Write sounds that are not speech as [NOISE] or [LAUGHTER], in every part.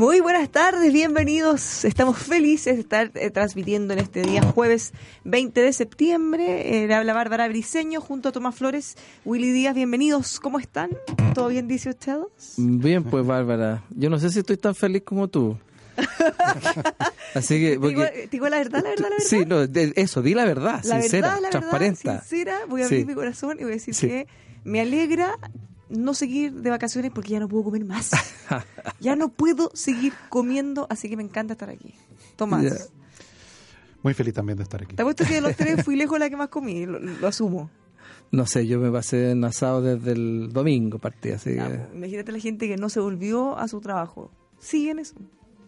Muy buenas tardes, bienvenidos. Estamos felices de estar eh, transmitiendo en este día jueves 20 de septiembre. Eh, le habla Bárbara Briseño junto a Tomás Flores, Willy Díaz. Bienvenidos, ¿cómo están? ¿Todo bien, dice usted? Bien, pues Bárbara. Yo no sé si estoy tan feliz como tú. [LAUGHS] Así que. ¿Te digo, te digo la verdad, la verdad, la verdad? Sí, no, de- eso, di la verdad, la sincera, verdad, la transparente. verdad, sincera. Voy a abrir Sí. mi corazón y voy a decir Sí. que me alegra no seguir de vacaciones porque ya no puedo comer más. [LAUGHS] ya no puedo seguir comiendo, así que me encanta estar aquí. Tomás. Muy feliz también de estar aquí. Te apuesto que de los tres fui [LAUGHS] lejos la que más comí, lo, lo asumo. No sé, yo me pasé en asado desde el domingo partí, así Ya, que. pues, imagínate la gente que no se volvió a su trabajo. Siguen eso,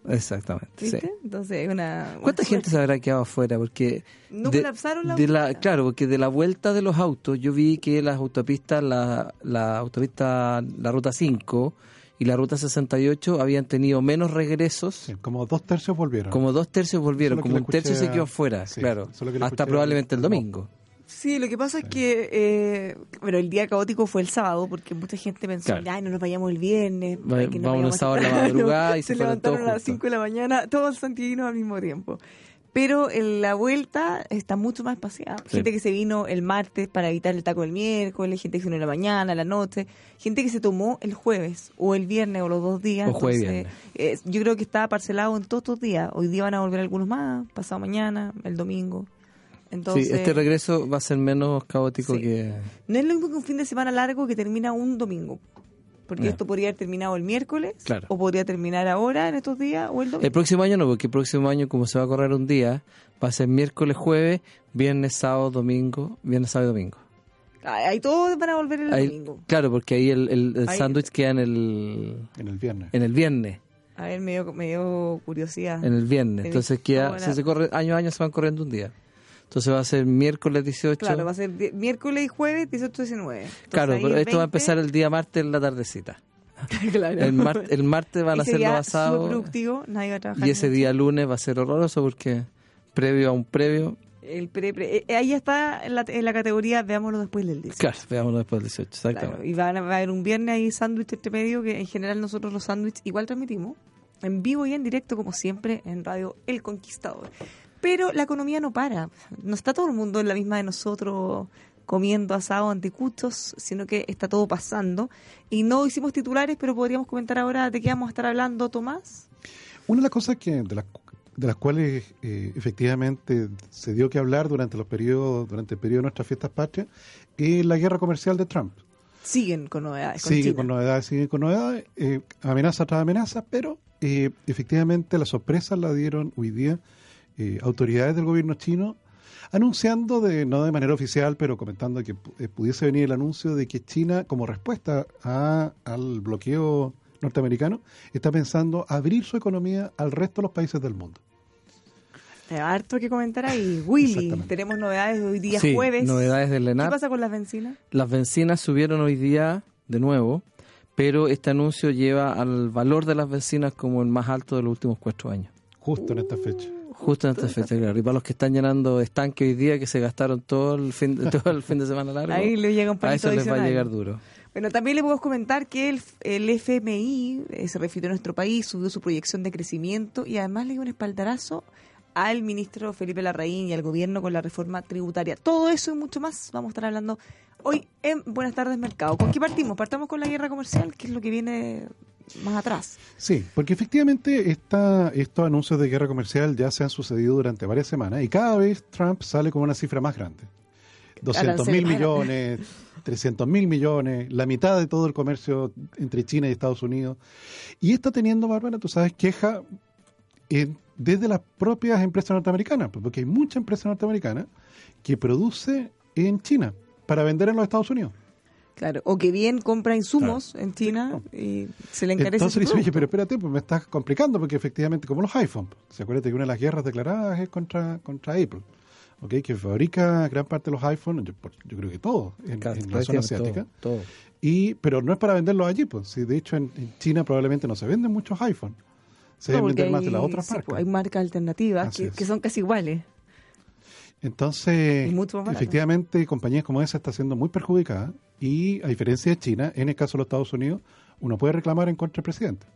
Exactamente. ¿viste? Sí. Entonces, una. ¿Cuánta gente se habrá quedado afuera? Porque. No colapsaron la de la. Claro, porque de la vuelta de los autos, yo vi que las autopistas, la, la autopista, la ruta 5 y la ruta 68 habían tenido menos regresos. Sí, como dos tercios volvieron. Como dos tercios volvieron, como un tercio se quedó afuera, sí, claro. Hasta probablemente el domingo. Sí, lo que pasa es que, eh, bueno, el día caótico fue el sábado porque mucha gente pensó, Claro. ay, no nos vayamos el viernes. Va- que no vámonos vayamos sábado en la [LAUGHS] temprano". madrugada y se levantaron todos a las juntos. 5 de la mañana, todos santiaguinos al mismo tiempo. Pero en la vuelta está mucho más espaciada. Sí. Gente que se vino el martes para evitar el taco del miércoles, gente que se vino en la mañana, en la noche, gente que se tomó el jueves o el viernes o los dos días. O jueves Entonces, eh, yo creo que está parcelado en todos estos días. Hoy día van a volver algunos más, pasado mañana, el domingo. Entonces, sí, este regreso va a ser menos caótico Sí. que... no es lo mismo que un fin de semana largo que termina un domingo. Porque Ya. esto podría haber terminado el miércoles, Claro. o podría terminar ahora, en estos días, o el domingo. El próximo año no, porque el próximo año, como se va a correr un día, va a ser miércoles, jueves, viernes, sábado, domingo, viernes, sábado y domingo. Ahí todos van a volver el Ahí- domingo. claro, porque ahí el, el, sándwich queda en el, En el viernes. en el viernes. A ver, me dio, me dio curiosidad. En el viernes. Entonces queda, si se corre, año a año se van corriendo un día. Entonces va a ser miércoles 18. Claro, va a ser miércoles y jueves, 18 19. Entonces, Claro, ahí pero esto va a 20, empezar el día martes en la tardecita. [LAUGHS] claro. El, mar- el martes van a ser los asados. superproductivo, nadie va a trabajar. Y ese mucho. día lunes va a ser horroroso porque previo a un previo. El pre, pre- eh, ahí ya está en la, en la categoría, veámoslo después del 18. Claro, veámoslo después del 18, Claro, exactamente. y van a, va a haber un viernes ahí sándwich entre medio, que en general nosotros los sándwiches igual transmitimos, en vivo y en directo, como siempre, en Radio El Conquistador. Pero la economía no para. No está todo el mundo en la misma de nosotros comiendo asado anticuchos, sino que está todo pasando. Y no hicimos titulares, pero podríamos comentar ahora de qué vamos a estar hablando, Tomás. Una de las cosas que de las, de las cuales eh, efectivamente se dio que hablar durante los periodos durante el periodo de nuestras fiestas patrias es la guerra comercial de Trump. Siguen con novedades. Con sigue China. con novedades, sigue con novedades, eh, amenaza tras amenaza, pero eh, efectivamente la sorpresa la dieron hoy día eh, autoridades del gobierno chino anunciando, de no de manera oficial, pero comentando que eh, pudiese venir el anuncio de que China, como respuesta a- al bloqueo norteamericano, está pensando abrir su economía al resto de los países del mundo. Harto que comentar ahí. Willy, tenemos novedades hoy día Sí, jueves. novedades del ¿Qué ENAP. pasa con las bencinas? Las bencinas subieron hoy día de nuevo, pero este anuncio lleva al valor de las bencinas como el más alto de los últimos cuatro años. Justo en esta fecha. Justo en esta fecha, claro. Y para los que están llenando estanque hoy día, que se gastaron todo el fin, [LAUGHS] todo el fin de semana largo, Ahí le llega un a eso les va a llegar duro. Bueno, también le podemos comentar que el, el FMI eh, se refirió a nuestro país, subió su proyección de crecimiento y además le dio un espaldarazo al ministro Felipe Larraín y al gobierno con la reforma tributaria. Todo eso y mucho más vamos a estar hablando hoy en Buenas tardes Mercado. ¿Con qué partimos? Partamos con la guerra comercial, que es lo que viene más atrás. Sí, porque efectivamente esta, estos anuncios de guerra comercial ya se han sucedido durante varias semanas y cada vez Trump sale con una cifra más grande. 200 mil millones, 300 mil millones, la mitad de todo el comercio entre China y Estados Unidos. Y está teniendo, Bárbara, tú sabes, queja en- desde las propias empresas norteamericanas, pues, porque hay mucha empresa norteamericana que produce en China para vender en los Estados Unidos. Claro, o que bien compra insumos en China y se le encarece Entonces su pero espérate, pues me estás complicando porque efectivamente, como los iPhones, se acuerda que una de las guerras declaradas es contra, contra Apple, ¿ok? que fabrica gran parte de los iPhones, yo, creo que todos, en, Claro, en la zona asiática. todo, todo. Y, pero no es para venderlos allí, pues. Si de hecho en, en China probablemente no se venden muchos iPhones. Se No, vender más de las otras sí, marcas. pues, hay marcas alternativas Así que, es. que son casi iguales. Entonces, efectivamente, compañías como esa están siendo muy perjudicadas y a diferencia de China, en el caso de los Estados Unidos, uno puede reclamar en contra del presidente.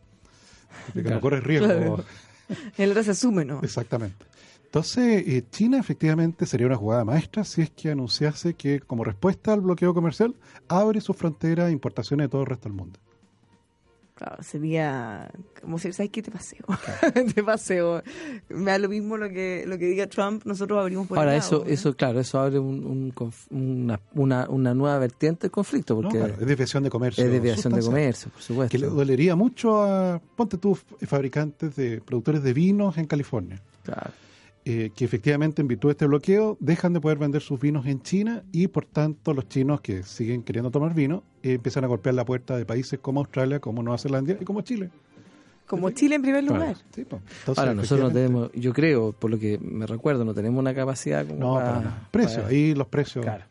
Porque Claro. no corre riesgo. Claro. [LAUGHS] El otro se asume, ¿no? Exactamente. Entonces, eh, China efectivamente sería una jugada maestra si es que anunciase que como respuesta al bloqueo comercial abre sus fronteras a importaciones de todo el resto del mundo. Claro, sería como si, ¿sabes qué? Te paseo. [LAUGHS] te paseo. Me da lo mismo lo que lo que diga Trump, nosotros abrimos por Ahora, el lado, eso, ¿no? eso claro, eso abre un, una, una, una nueva vertiente del conflicto, ¿no? porque Claro, es desviación de comercio. es desviación de comercio, por supuesto. Que le dolería mucho a, ponte tú, fabricantes de productores de vinos en California, Claro. Eh, que efectivamente en virtud de este bloqueo dejan de poder vender sus vinos en China y por tanto los chinos que siguen queriendo tomar vino eh, empiezan a golpear la puerta de países como Australia, como Nueva Zelanda y como Chile. Como Chile en primer Claro. lugar. Sí, pues. Entonces, Ahora, nosotros no tenemos, yo creo, por lo que me recuerdo, no tenemos una capacidad como No, para, para nada. Precio, para- ahí los precios claro,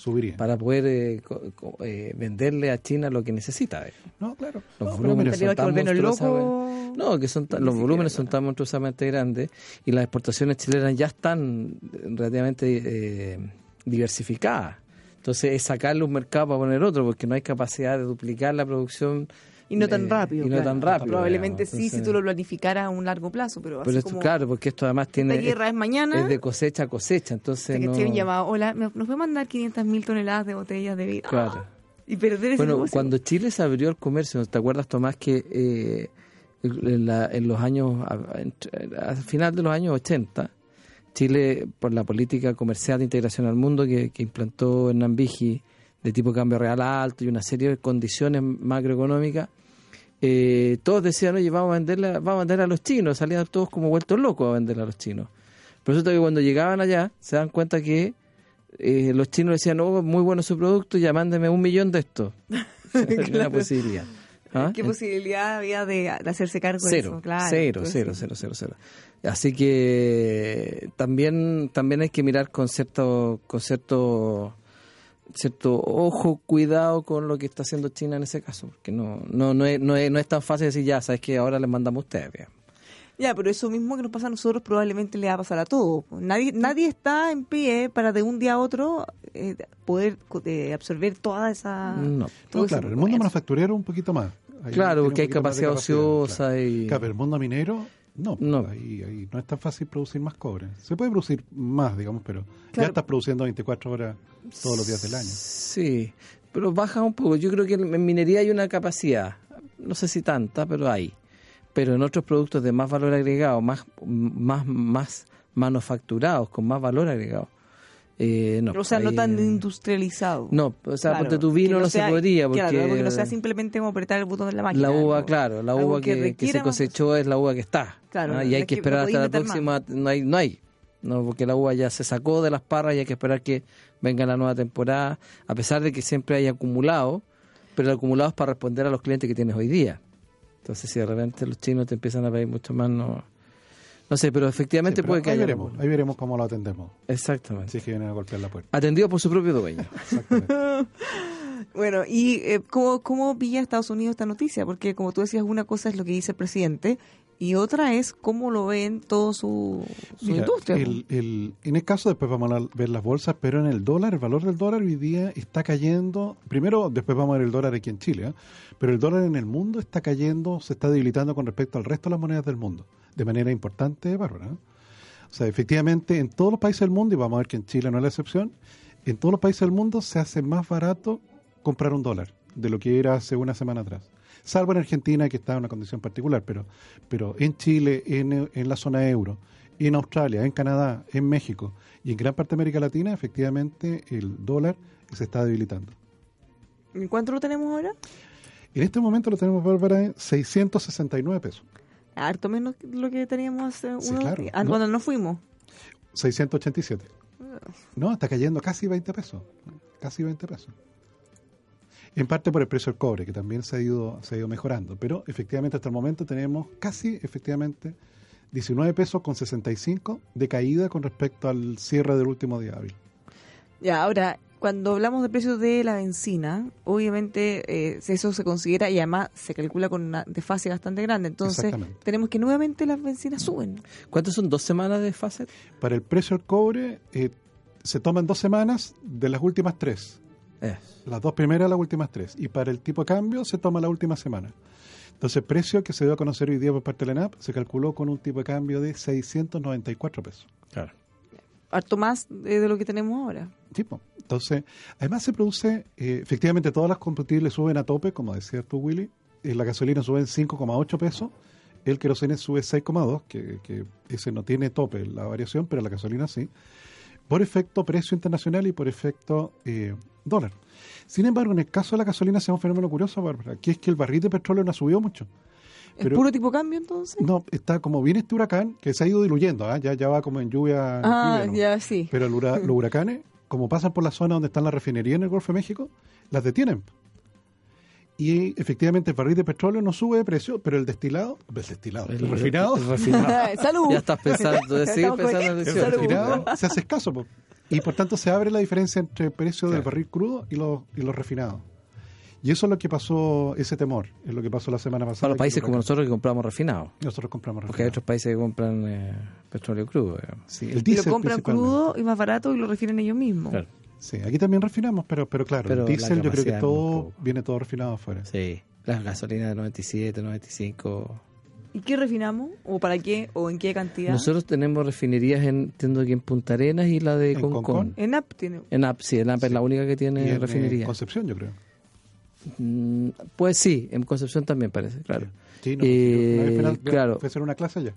subirían. para poder eh, co- eh, venderle a China lo que necesita. eh. No, claro. Los No, volúmenes son que tan locos. No, que son tan- los volúmenes son tan monstruosamente grandes y las exportaciones chilenas ya están relativamente eh, diversificadas. Entonces es sacarle un mercado para poner otro, porque no hay capacidad de duplicar la producción. Y no tan eh, rápido. Y no claro. tan rápido. Probablemente digamos. sí, si Entonces- tú lo planificaras a un largo plazo, pero, Pero así esto, como claro, porque esto además tiene. esta guerra es mañana, es de cosecha a cosecha, entonces. que no- llamado, hola, ¿me- ¿nos puede mandar 500 mil toneladas de botellas de vino? Claro. [LAUGHS] Y perder ese Bueno, negocio. cuando Chile se abrió al comercio, ¿te acuerdas, Tomás, que eh, en, la- en los años, al final de los años 80, Chile, por la política comercial de integración al mundo que, que implantó Hernán Vigi, de tipo cambio real alto y una serie de condiciones macroeconómicas, eh, todos decían, oye, vamos a, venderle, vamos a vender a los chinos, salían todos como vueltos locos a vender a los chinos. Pero resulta que cuando llegaban allá, se dan cuenta que eh, los chinos decían, oh, muy bueno su producto, ya mándeme un millón de estos. [LAUGHS] Una posibilidad. ¿Ah? ¿Qué posibilidad había de, de hacerse cargo de Cero, eso? Claro, cero, entonces, cero, cero, cero, cero. Así que también también hay que mirar con cierto con cierto cierto ojo, cuidado con lo que está haciendo China en ese caso, porque no no no es, no es, no es tan fácil decir ya, sabes que ahora les mandamos a ustedes. digamos. Ya, pero eso mismo que nos pasa a nosotros probablemente le va a pasar a todos. Nadie, nadie está en pie para de un día a otro eh, poder eh, absorber toda esa... No. todo No, claro, el mundo manufacturero un poquito más. Ahí Claro, porque hay capacidad capacidad, ociosa claro. y Claro, pero el mundo minero, no, No. Ahí, ahí no es tan fácil producir más cobre. Se puede producir más, digamos, pero ya estás produciendo 24 horas todos los días del año. Sí, pero baja un poco. Yo creo que en minería hay una capacidad, no sé si tanta, pero hay. Pero en otros productos de más valor agregado, más más más manufacturados, con más valor agregado. Eh, no, O sea, no tan industrializado. No, o sea, Claro, porque tu vino no, sea- se podría, porque, Claro, porque no sea simplemente como apretar el botón de la máquina. la uva, claro, la uva que, se más- cosechó es la uva que está. Claro, y hay que que esperar hasta la próxima, no hay, no hay. No, porque la uva ya se sacó de las parras y hay que esperar que venga la nueva temporada, a pesar de que siempre hay acumulado, pero el acumulado es para responder a los clientes que tienes hoy día. Entonces, si de repente los chinos te empiezan a pedir mucho más, no, no sé, pero efectivamente Sí, pero puede que ahí haya veremos, alguna. ahí veremos cómo lo atendemos. Exactamente. Si es que vienen a golpear la puerta. Atendido por su propio dueño. Exactamente. [LAUGHS] Bueno, ¿y eh, ¿cómo, cómo pilla Estados Unidos esta noticia? Porque como tú decías, una cosa es lo que dice el presidente y otra es cómo lo ven todo su, su Mira, industria. el- el- en el caso, después vamos a ver las bolsas, pero en el dólar, el valor del dólar hoy día está cayendo. Primero, después vamos a ver el dólar aquí en Chile, ¿eh? pero el dólar en el mundo está cayendo, se está debilitando con respecto al resto de las monedas del mundo, de manera importante, Bárbara. ¿eh? O sea, efectivamente, en todos los países del mundo, y vamos a ver que en Chile no es la excepción, en todos los países del mundo se hace más barato comprar un dólar de lo que era hace una semana atrás. Salvo en Argentina, que está en una condición particular, pero, pero en Chile, en, en la zona euro, en Australia, en Canadá, en México y en gran parte de América Latina, efectivamente el dólar se está debilitando. ¿En cuánto lo tenemos ahora? En este momento lo tenemos, Bárbara, en 669 pesos. Harto menos que lo que teníamos hace Sí, unos claro. ah, No. cuando nos fuimos. 687. No, está cayendo casi 20 pesos. Casi 20 pesos. En parte por el precio del cobre, que también se ha ido, se ha ido mejorando. Pero efectivamente hasta el momento tenemos casi, efectivamente, 19 pesos con 65 de caída con respecto al cierre del último día hábil. Ya, ahora, cuando hablamos de precios de la benzina, obviamente eh, eso se considera y además se calcula con una desfase bastante grande. Entonces, tenemos que nuevamente las bencinas suben. ¿Cuántos son? ¿Dos semanas de fase? Para el precio del cobre eh, se toman dos semanas de las últimas tres. Es. Las dos primeras, las últimas tres. Y para el tipo de cambio se toma la última semana. Entonces, el precio que se dio a conocer hoy día por parte de la ENAP se calculó con un tipo de cambio de 694 pesos. Claro. Harto más eh, de lo que tenemos ahora. Tipo. Entonces, además se produce, eh, efectivamente, todas las combustibles suben a tope, como decías tú, Willy. Eh, la gasolina sube en 5,8 pesos. El querosene sube 6,2, que, que ese no tiene tope la variación, pero la gasolina sí. Por efecto precio internacional y por efecto dólar. Sin embargo, en el caso de la gasolina se un fenómeno curioso, Bárbara, que es que el barril de petróleo no ha subido mucho. ¿El Pero- puro tipo cambio entonces? No, está como viene este huracán, que se ha ido diluyendo, ¿ah? ya, ya va como en lluvia. ah, lluvia, ¿no? ya sí. Pero el los [LAUGHS] huracanes, como pasan por la zona donde están las refinerías en el Golfo de México, las detienen. Y efectivamente el barril de petróleo no sube de precio, pero el destilado, el destilado, el, refinado, el refinado. [LAUGHS] Salud. Ya estás pensando, [LAUGHS] en el refinado se hace escaso. po. Y por tanto se abre la diferencia entre el precio del barril crudo y los, y los refinados. Y eso es lo que pasó, ese temor, es lo que pasó la semana pasada. Para los países como nosotros que compramos refinado. Nosotros compramos Porque hay refinado. otros países que compran eh, petróleo crudo. Sí, el Pero diésel compran crudo y más barato y lo refieren ellos mismos. Claro. Sí, aquí también refinamos, pero, pero claro, Pero el diésel yo creo que todo viene todo refinado afuera. Sí. Las gasolinas de 97, 95. ¿Y qué refinamos? ¿O para qué? ¿O en qué cantidad? Nosotros tenemos refinerías, en, entiendo que en Punta Arenas y la de Concón. Concón. En AP tiene. En AP, sí, en AP es la única que Y tiene en, eh, refinería. Concepción, yo creo. Mm, pues sí, en Concepción también parece, claro. Sí, no, Eh, a- claro. Fui a hacer una clase allá.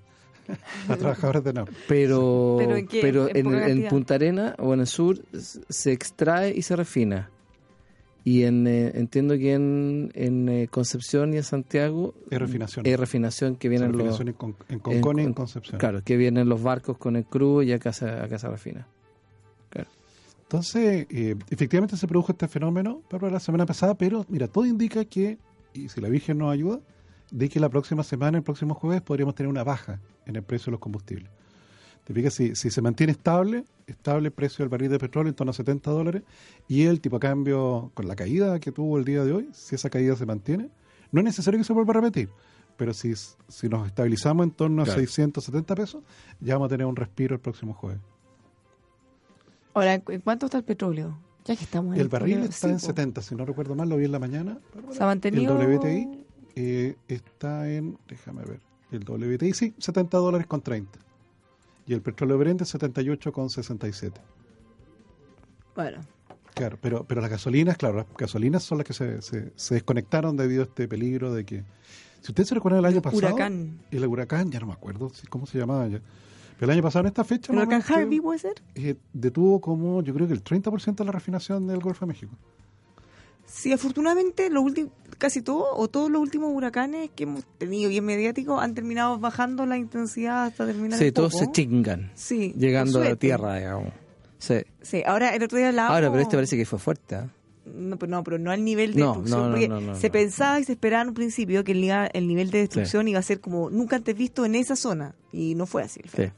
a trabajadores de NAP. Pero, [LAUGHS] ¿Pero en qué? ¿En en, en cantidad? Punta Arena o en el sur se extrae y se refina. Y en, eh, entiendo que en, en eh, Concepción y en Santiago Es refinación. hay refinación que vienen los refinación en, en Concón y en en- Concepción. claro que vienen los barcos con el crudo y acá se, acá se refina. Entonces, eh, efectivamente se produjo este fenómeno para la semana pasada, pero mira, todo indica que, y si la Virgen nos ayuda, de que la próxima semana, el próximo jueves, podríamos tener una baja en el precio de los combustibles. Te fijas, si, si se mantiene estable, estable el precio del barril de petróleo en torno a 70 dólares, y el tipo de cambio, con la caída que tuvo el día de hoy, si esa caída se mantiene, no es necesario que se vuelva a repetir, pero si, si nos estabilizamos en torno a Claro. 670 pesos, ya vamos a tener un respiro el próximo jueves. Ahora, ¿en cuánto está el petróleo? Ya que estamos en El barril petróleo, está en po. 70, si no recuerdo mal, lo vi en la mañana. Bárbara. Se ha mantenido- El WTI eh, está en, déjame ver, el WTI sí, 70 dólares con 30. Y el petróleo Brent 78 con 67. Bueno, Claro, pero, pero las gasolinas, claro, las gasolinas son las que se, se, se desconectaron debido a este peligro de que... Si ustedes se recuerdan el año pasado... huracán. El huracán, ya no me acuerdo cómo se llamaba ya. Pero el año pasado en esta fecha... ¿el más o huracán menos, que- Harvey puede ser? eh, detuvo como, yo creo que el 30% de la refinación del Golfo de México. Sí, afortunadamente los últimos, casi todos o todos los últimos huracanes que hemos tenido bien mediáticos han terminado bajando la intensidad hasta terminar Sí, el todos poco. se chingan Sí, llegando a la tierra, digamos. Sí. Sí, ahora el otro día hablábamos... Ahora, pero este parece que fue fuerte. ¿ah? No, pero no, pero no al nivel de No, destrucción. no, porque se pensaba y se esperaba en un principio que el, nivel de destrucción iba a ser como nunca antes visto en esa zona. Y no fue así. el Sí. fenómeno.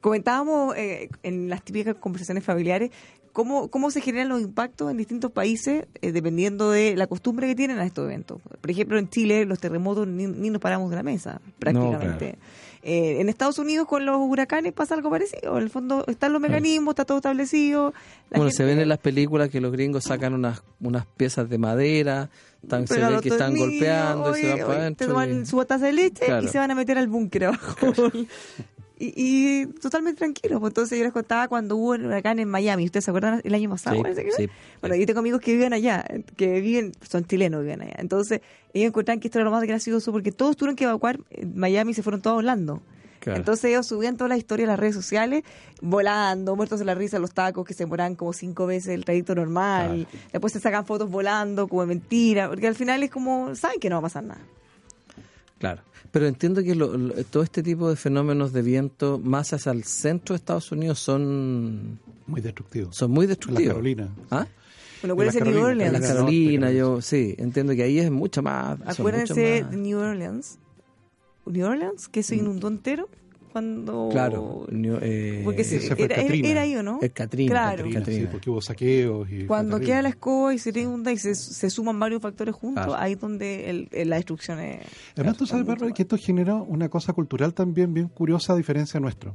Comentábamos eh, en las típicas conversaciones familiares cómo, cómo se generan los impactos en distintos países eh, dependiendo de la costumbre que tienen a estos eventos. Por ejemplo, en Chile los terremotos ni, ni nos paramos de la mesa, prácticamente. Eh, en Estados Unidos con los huracanes pasa algo parecido. En el fondo están los mecanismos, está todo establecido. la Bueno, se ven en las películas que los gringos sacan unas, unas piezas de madera, tan, se ve que están golpeando y se van para adentro. Te toman y- su taza de leche Claro. y se van a meter al búnker abajo. [LAUGHS] y, y totalmente tranquilos. Pues entonces yo les contaba cuando hubo el huracán en Miami. ¿Ustedes se acuerdan el año pasado? Sí, sí. Bueno, yo tengo amigos que viven allá, que viven, son chilenos, viven allá. Entonces ellos encontraban que esto era lo más gracioso porque todos tuvieron que evacuar Miami y se fueron todos a Orlando. Claro. Entonces ellos subían toda la historia a las redes sociales, volando, muertos de la risa, los tacos que se demoran como cinco veces el trayecto normal. Después se sacan fotos volando como de mentira, porque al final es como, saben que no va a pasar nada. Claro. Pero entiendo que lo- lo- todo este tipo de fenómenos de viento más hacia el centro de Estados Unidos son, Muy destructivo. son muy En la destructivos. Carolina. ¿Ah? Bueno, en las acuérdense de New Orleans. En las Carolinas, yo sí, entiendo que ahí es mucho más. Acuérdense mucho más- de New Orleans. New Orleans, que se inundó entero cuando... Claro, New- eh, Porque se- era, era ahí, ¿o no? el Katrina. Claro. Sí, porque hubo saqueos y Cuando queda la escoba y se inunda y se, se suman varios factores juntos, Claro. ahí es donde el- el- la destrucción es... Además, tú sabes, Bárbara, que esto genera una cosa cultural también bien curiosa a diferencia nuestro.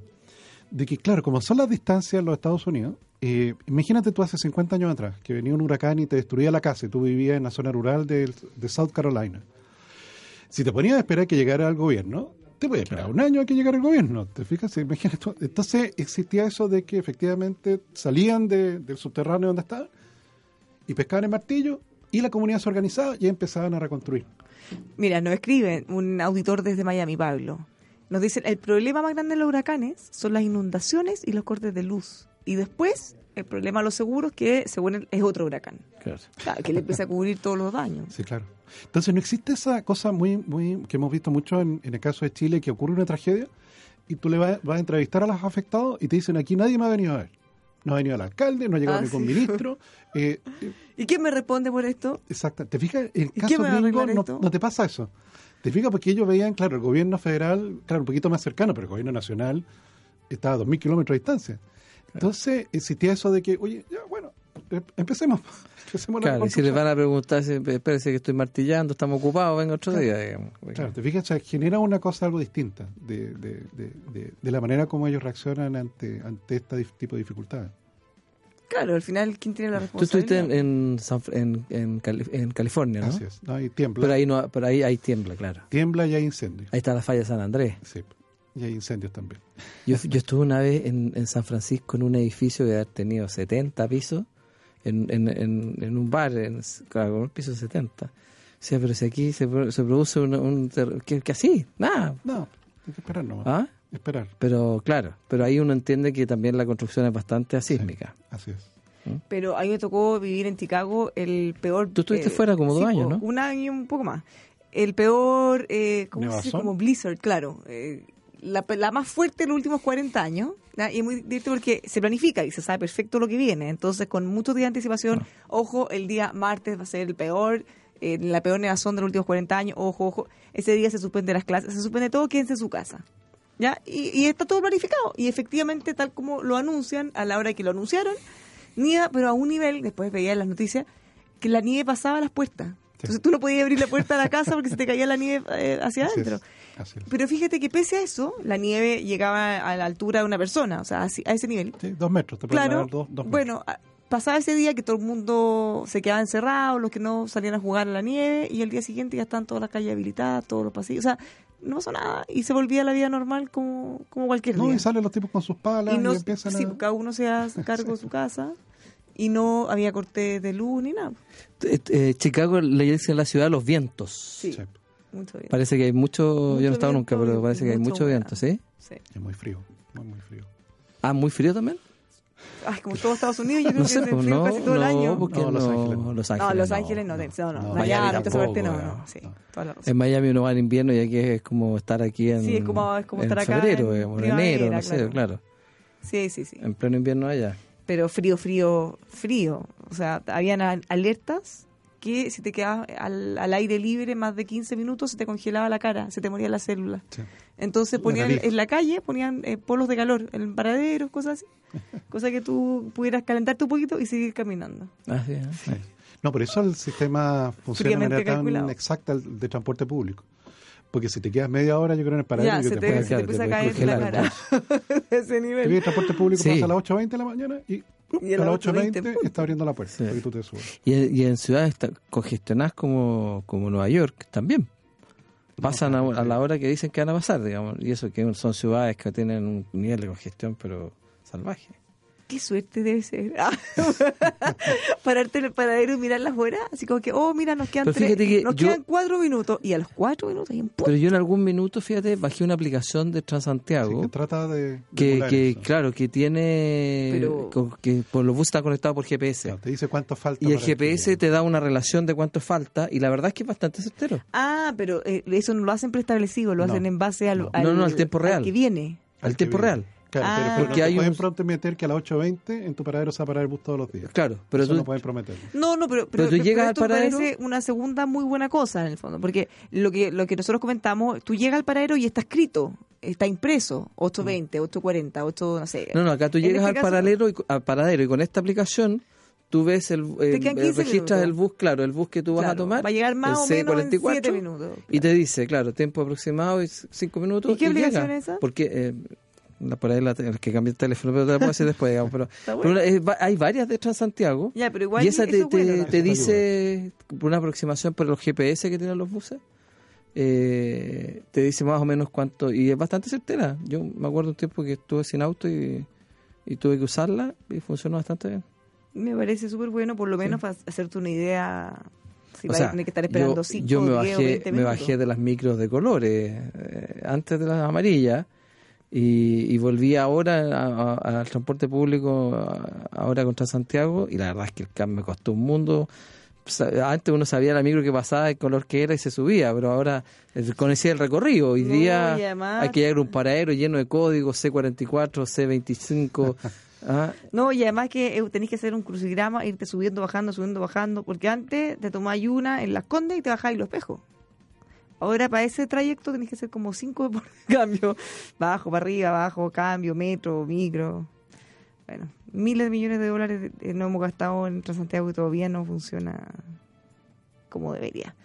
De que, claro, como son las distancias en los Estados Unidos, eh, imagínate tú hace 50 años atrás que venía un huracán y te destruía la casa y tú vivías en la zona rural de, de South Carolina. Si te ponías a esperar que llegara el gobierno, te podías esperar un año a que llegara el gobierno. ¿Te fijas? Imagínate. Entonces existía eso de que efectivamente salían de- del subterráneo donde estaban y pescaban el martillo y la comunidad se organizaba y empezaban a reconstruir. Mira, nos escribe un auditor desde Miami, Pablo. Nos dice, el problema más grande de los huracanes son las inundaciones y los cortes de luz. Y después, el problema de los seguros, que según él es otro huracán. Claro. Claro, que le empieza a cubrir todos los daños. Sí, claro. Entonces no existe esa cosa muy, muy que hemos visto mucho en, en el caso de Chile, que ocurre una tragedia y tú le vas, vas a entrevistar a los afectados y te dicen aquí nadie me ha venido a ver. No ha venido el alcalde, no ha llegado Ah, ningún sí. ministro. [LAUGHS] eh, ¿Y quién me responde por esto? exacto. ¿Te fijas? En el ¿Y caso gringo no, no te pasa eso. ¿Te fijas? Porque ellos veían, claro, el gobierno federal, claro, un poquito más cercano, pero el gobierno nacional estaba a 2.000 kilómetros de distancia. Entonces existía eso de que, oye, ya, bueno, eh, empecemos. [LAUGHS] empecemos la Claro, y si les van a preguntar, si, espérese que estoy martillando, estamos ocupados, venga otro Claro. día. digamos. Claro, te fijas, o sea, genera una cosa algo distinta de, de, de, de- de la manera como ellos reaccionan ante, ante este tipo de dificultades. Claro, al final, ¿quién tiene la Tú responsabilidad? estuviste en, en, San en, en Cali- en California, ¿no? Así es. ¿no? Y tiembla. Pero ahí, no, pero ahí hay tiembla, claro. Tiembla y hay incendios. Ahí está la falla de San Andrés. Sí. Y hay incendios también. [LAUGHS] Yo, yo estuve una vez en, en San Francisco en un edificio que había tenido 70 pisos, en, en, en, en un bar, en, claro, con un piso 70. O sea, pero si aquí se, se produce un... un que, que así, nada. No, hay que esperar nomás. ¿Ah? Esperar. Pero claro, pero ahí uno entiende que también la construcción es bastante asísmica. Así es. Pero a mí me tocó vivir en Chicago el peor... Tú estuviste fuera como dos sí, años, ¿no? Un año y un poco más. El peor, eh, ¿cómo se dice? Como blizzard, claro. Eh, la, la más fuerte en los últimos 40 años. ¿ya? Y es muy divertido porque se planifica y se sabe perfecto lo que viene. Entonces, con muchos días de anticipación, ojo, el día martes va a ser el peor, eh, la peor nevazón de los últimos 40 años, ojo, ojo. Ese día se suspende las clases, se suspende todo, quédense en su casa. ¿Ya? Y, y está todo planificado. Y efectivamente, tal como lo anuncian, a la hora que lo anunciaron, nieva, pero a un nivel, después veía en las noticias, que la nieve pasaba a las puertas. Entonces tú no podías abrir la puerta de la casa porque se te caía la nieve eh, hacia Así adentro. es. Así es. Pero fíjate que pese a eso, la nieve llegaba a la altura de una persona, o sea, así- a ese nivel. Sí, dos metros. Te Claro, dos, dos metros. bueno, pasaba ese día que todo el mundo se quedaba encerrado, los que no salían a jugar a la nieve, y el día siguiente ya están todas las calles habilitadas, todos los pasillos, o sea, no pasó nada, y se volvía a la vida normal como, como cualquier No, día. y salen los tipos con sus palas Y y, no, empiezan sí, a... cada uno se hace [LAUGHS] cargo de su casa, y no había corte de luz ni nada. Eh, eh, Chicago le dicen la ciudad de los vientos. Sí, Sí, mucho bien. Parece que hay mucho, yo no he estado nunca, pero parece que hay mucho humedad. viento, ¿sí? Sí. es muy frío. Muy, muy frío. Ah, muy frío también. Ay, como todo Estados Unidos, yo [LAUGHS] creo No que sé, es pues frío no, casi todo el no, año. porque No, no, Los Ángeles no. Los No, Ángeles Los no. Ángeles no, no, Miami, no no, sí. En Miami uno va en invierno y aquí es como estar aquí en, Sí, es como- es como en estar acá febrero, en digamos, en enero, no sé, claro. claro. Sí, sí, sí. En pleno invierno allá. Pero frío, frío, frío. O sea, habían alertas que si te quedabas al, al aire libre más de 15 minutos se te congelaba la cara, se te morían las células. Sí. Entonces ponían en la calle, ponían eh, polos de calor en paraderos, cosas así. [LAUGHS] cosa que tú pudieras calentarte un poquito y seguir caminando. Ah, sí. Sí. No, por eso el sistema funciona de manera tan calculado. exacta de transporte público. Porque si te quedas media hora, yo creo en el paradero ya, que se te te, puede- se te claro, empieza a te caer la cara. [LAUGHS] de ese Te nivel. el transporte público Sí. pasa a las 8.20 de la mañana y, Y a las las 8.20 8:20, está abriendo la puerta Sí. para que tú te subas. Y, y en ciudades congestionadas como, como Nueva York también. Pasan a, a la hora que dicen que van a pasar, digamos. Y eso que son ciudades que tienen un nivel de congestión, pero salvaje. Qué suerte debe ser. [LAUGHS] Ah. Pararte en el paradero y mirar las horas, así como que, oh, mira, nos quedan, tres- que nos yo- quedan cuatro minutos. Y a los cuatro minutos hay un Pero yo en algún minuto, fíjate, bajé una aplicación de Transantiago. que trata de, de que, claro, que tiene Pero- que por los buses está conectado por GPS. Claro, te dice cuánto falta. Y el que GPS te da una relación de cuánto falta y la verdad es que es bastante certero. Ah, pero eh, eso no lo hacen preestablecido, lo No, hacen en base al, no. al, No, no, al tiempo real. que viene. Al Al tiempo viene. real. Claro, Ah. pero, pero Porque no te hay pueden un- prometer que a las 8.20 en tu paradero se va a parar el bus todos los días. Claro, pero Eso tú, no pueden prometer. No, no, pero, Pero tú llegas al esto me paradero- parece una segunda muy buena cosa en el fondo, porque lo que lo que nosotros comentamos, tú llegas al paradero y está escrito, está impreso, 820, 840, 8, no sé. no, no, acá tú llegas este al, caso- paradero y, al paradero y con esta aplicación tú ves el, eh, quedan 15 registras minutos. el bus, claro, el bus que tú vas a tomar. va a llegar más o menos en C44, 7 minutos. Y te dice, claro, tiempo aproximado es 5 minutos. ¿Y qué aplicación llega. es esa? Porque eh, por ahí la, el que cambia el teléfono, pero te la puedo decir después, digamos. Pero, [LAUGHS] pero va- hay varias de Transantiago. Ya, pero igual y esa te, es bueno te- te dice por una aproximación por los GPS que tienen los buses. eh, te dice más o menos cuánto. Y es bastante certera. Yo me acuerdo un tiempo que estuve sin auto y, y tuve que usarla y funcionó bastante bien. Me parece súper bueno, por lo menos para hacerte una idea si O vas sea, a tener que estar esperando yo, 5 yo me 10 o bajé, 20 me bajé de las micros de colores eh, antes de las amarillas y, y volví ahora al transporte público a- ahora contra Santiago y la verdad es que el cambio me costó un mundo. Antes uno sabía la micro que pasaba, el color que era y se subía, pero ahora conocía el recorrido. Hoy día hay que llegar a un paradero lleno de códigos C44, C25. [LAUGHS] ah, No, y además que eh, tenés que hacer un crucigrama, irte subiendo, bajando, subiendo, bajando, porque antes te tomáis una en las condes y te bajáis los espejos. Ahora para ese trayecto tenés que hacer como cinco [LAUGHS] por cambio, bajo, para arriba, abajo, cambio, metro, micro. Bueno, miles de millones de dólares eh, no hemos gastado en Transantiago y todavía no funciona como debería.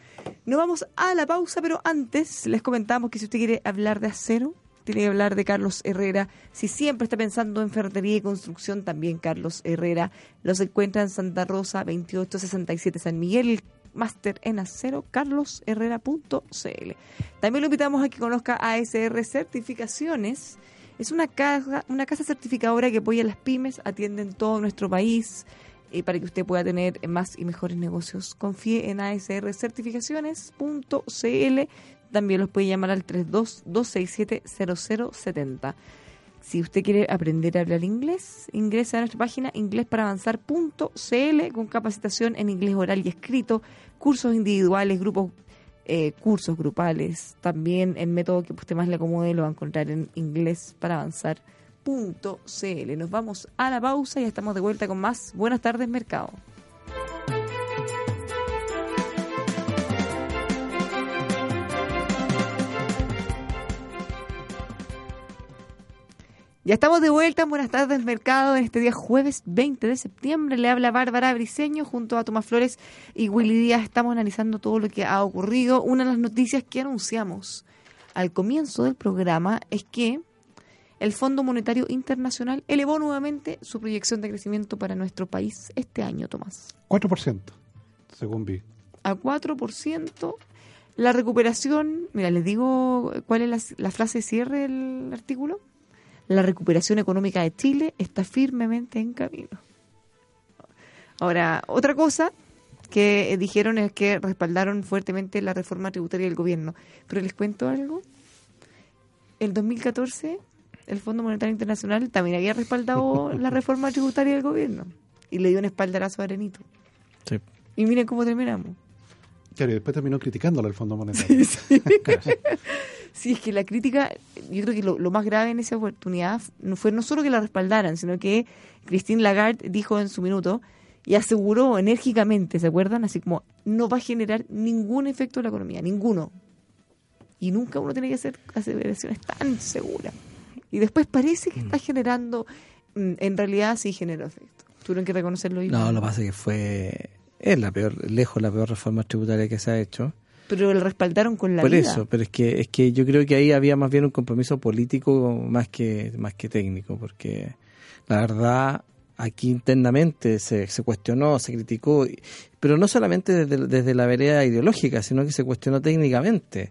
Nos vamos a la pausa, pero antes les comentamos que si usted quiere hablar de acero, tiene que hablar de Carlos Herrera. Si siempre está pensando en ferretería y construcción, también Carlos Herrera. Los encuentra en Santa Rosa 2867 San Miguel, el máster en acero, carlosherrera.cl. También lo invitamos a que conozca ASR Certificaciones. Es una casa, una casa certificadora que apoya a las pymes, atiende en todo nuestro país eh, para que usted pueda tener más y mejores negocios. Confíe en asrcertificaciones.cl. También los puede llamar al 32-267-0070. Si usted quiere aprender a hablar inglés, ingresa a nuestra página inglesparavanzar.cl con capacitación en inglés oral y escrito, cursos individuales, grupos, eh, cursos grupales. También el método que usted más le acomode lo va a encontrar en inglesparavanzar.cl. Nos vamos a la pausa y estamos de vuelta con más. Buenas tardes, mercado. Ya estamos de vuelta en Buenas tardes Mercado en este día jueves 20 de septiembre. Le habla Bárbara Briseño junto a Tomás Flores y Willy Díaz. Estamos analizando todo lo que ha ocurrido. Una de las noticias que anunciamos al comienzo del programa es que el Fondo Monetario Internacional elevó nuevamente su proyección de crecimiento para nuestro país este año, Tomás. 4%, según vi. A 4%. La recuperación, mira, les digo cuál es la, la frase de cierre del artículo. La recuperación económica de Chile está firmemente en camino. Ahora, otra cosa que dijeron es que respaldaron fuertemente la reforma tributaria del gobierno. Pero les cuento algo. El 2014, el Fondo Monetario Internacional también había respaldado [LAUGHS] la reforma tributaria del gobierno. Y le dio un espaldarazo a Arenito. sí. Y miren cómo terminamos. Claro, y después terminó criticándolo el Fondo Monetario. Claro. [LAUGHS] Sí, es que la crítica, yo creo que lo, lo más grave en esa oportunidad no fue no solo que la respaldaran, sino que Christine Lagarde dijo en su minuto y aseguró enérgicamente, ¿se acuerdan? Así como, no va a generar ningún efecto en la economía, ninguno. Y nunca uno tiene que hacer aseveraciones tan seguras. Y después parece que está generando, mm, en realidad sí generó efecto. Tuvieron que reconocerlo. y- No, lo que pasa es que fue. Es la peor, lejos la peor reforma tributaria que se ha hecho. Pero lo respaldaron con la Por vida. eso, pero es que es que yo creo que ahí había más bien un compromiso político más que más que técnico, porque la verdad aquí internamente se, se cuestionó, se criticó, pero no solamente desde, desde la vereda ideológica, sino que se cuestionó técnicamente